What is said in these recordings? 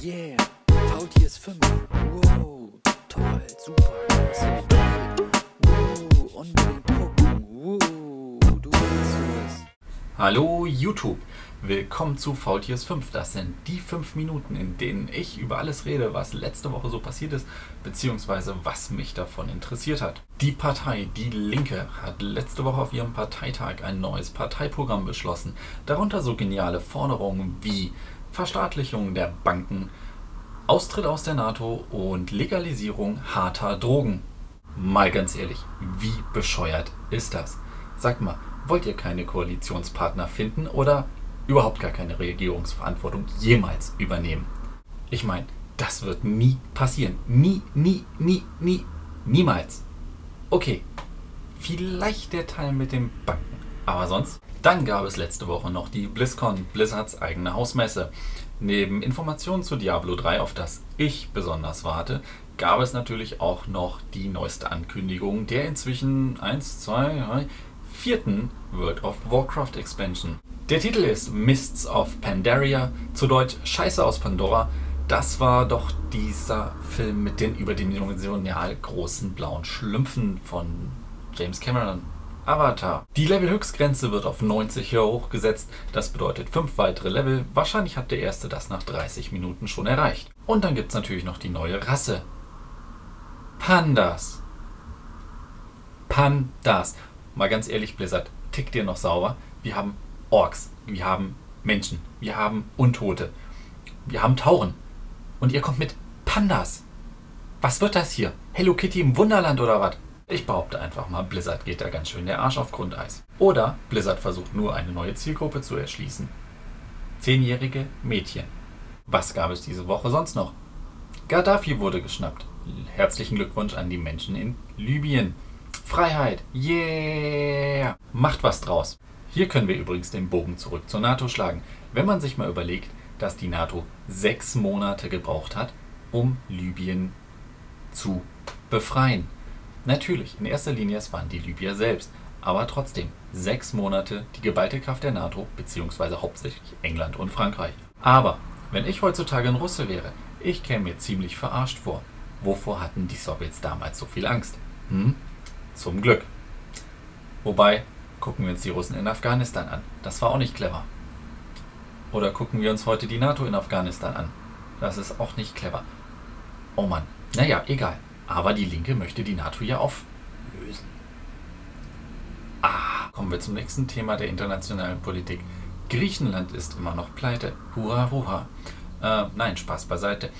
Yeah, Faultiers 5. Wow, toll, super, klasse. Wow, unbedingt gucken. Wow, du willst es. Hallo YouTube, willkommen zu Faultiers 5. Das sind die 5 Minuten, in denen ich über alles rede, was letzte Woche so passiert ist, beziehungsweise was mich davon interessiert hat. Die Partei Die Linke hat letzte Woche auf ihrem Parteitag ein neues Parteiprogramm beschlossen, darunter so geniale Forderungen wie Verstaatlichung der Banken, Austritt aus der NATO und Legalisierung harter Drogen. Mal ganz ehrlich, wie bescheuert ist das? Sagt mal, wollt ihr keine Koalitionspartner finden oder überhaupt gar keine Regierungsverantwortung jemals übernehmen? Ich meine, das wird nie passieren. Nie, nie, nie, nie, niemals. Okay, vielleicht der Teil mit den Banken, aber sonst dann gab es letzte Woche noch die BlizzCon, Blizzards eigene Hausmesse. Neben Informationen zu Diablo 3, auf das ich besonders warte, gab es natürlich auch noch die neueste Ankündigung der inzwischen 1, 2, 3, vierten World of Warcraft Expansion. Der Titel ist Mists of Pandaria, zu Deutsch Scheiße aus Pandora. Das war doch dieser Film mit den überdimensional großen blauen Schlümpfen von James Cameron. Avatar. Die Level-Höchstgrenze wird auf 90 hier hochgesetzt. Das bedeutet 5 weitere Level. Wahrscheinlich hat der erste das nach 30 Minuten schon erreicht. Und dann gibt es natürlich noch die neue Rasse. Pandas. Pandas. Mal ganz ehrlich, Blizzard, tickt ihr noch sauber? Wir haben Orks, wir haben Menschen, wir haben Untote, wir haben Tauren. Und ihr kommt mit Pandas. Was wird das hier? Hello Kitty im Wunderland oder was? Ich behaupte einfach mal, Blizzard geht da ganz schön der Arsch auf Grundeis. Oder Blizzard versucht nur eine neue Zielgruppe zu erschließen. Zehnjährige Mädchen. Was gab es diese Woche sonst noch? Gaddafi wurde geschnappt. Herzlichen Glückwunsch an die Menschen in Libyen. Freiheit. Yeah. Macht was draus. Hier können wir übrigens den Bogen zurück zur NATO schlagen. Wenn man sich mal überlegt, dass die NATO sechs Monate gebraucht hat, um Libyen zu befreien. Natürlich, in erster Linie es waren die Libyer selbst, aber trotzdem sechs Monate die geballte Kraft der NATO, beziehungsweise hauptsächlich England und Frankreich. Aber wenn ich heutzutage ein Russe wäre, ich käme mir ziemlich verarscht vor. Wovor hatten die Sowjets damals so viel Angst? Hm? Zum Glück. Wobei, gucken wir uns die Russen in Afghanistan an. Das war auch nicht clever. Oder gucken wir uns heute die NATO in Afghanistan an. Das ist auch nicht clever. Oh Mann. Naja, egal. Aber die Linke möchte die NATO ja auflösen. Ah, kommen wir zum nächsten Thema der internationalen Politik. Griechenland ist immer noch pleite. Hurra, hurra. Äh, nein, Spaß beiseite.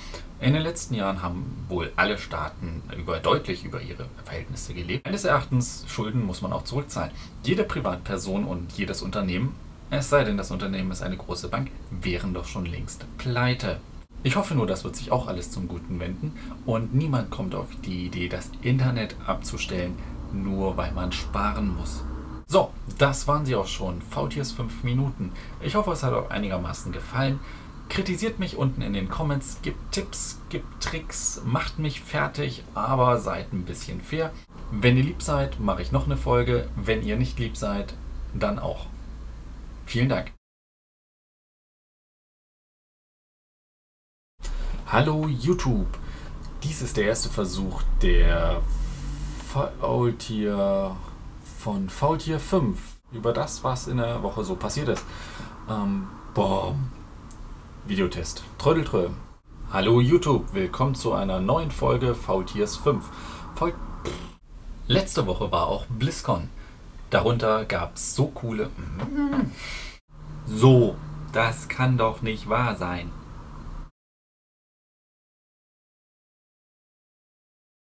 In den letzten Jahren haben wohl alle Staaten über, deutlich über ihre Verhältnisse gelebt. Meines Erachtens, Schulden muss man auch zurückzahlen. Jede Privatperson und jedes Unternehmen, es sei denn, das Unternehmen ist eine große Bank, wären doch schon längst pleite. Ich hoffe nur, das wird sich auch alles zum Guten wenden und niemand kommt auf die Idee, das Internet abzustellen, nur weil man sparen muss. So, das waren sie auch schon. Faultiers 5 Minuten. Ich hoffe, es hat euch einigermaßen gefallen. Kritisiert mich unten in den Comments, gibt Tipps, gibt Tricks, macht mich fertig, aber seid ein bisschen fair. Wenn ihr lieb seid, mache ich noch eine Folge. Wenn ihr nicht lieb seid, dann auch. Vielen Dank. Hallo YouTube. Dies ist der erste Versuch der Faultier von Faultier 5 über das, was in der Woche so passiert ist. Ähm, boah. Videotest. Trödeltrö. Hallo YouTube, willkommen zu einer neuen Folge Faultiers 5. Faul Letzte Woche war auch BlizzCon. Darunter gab es so coole... So, das kann doch nicht wahr sein.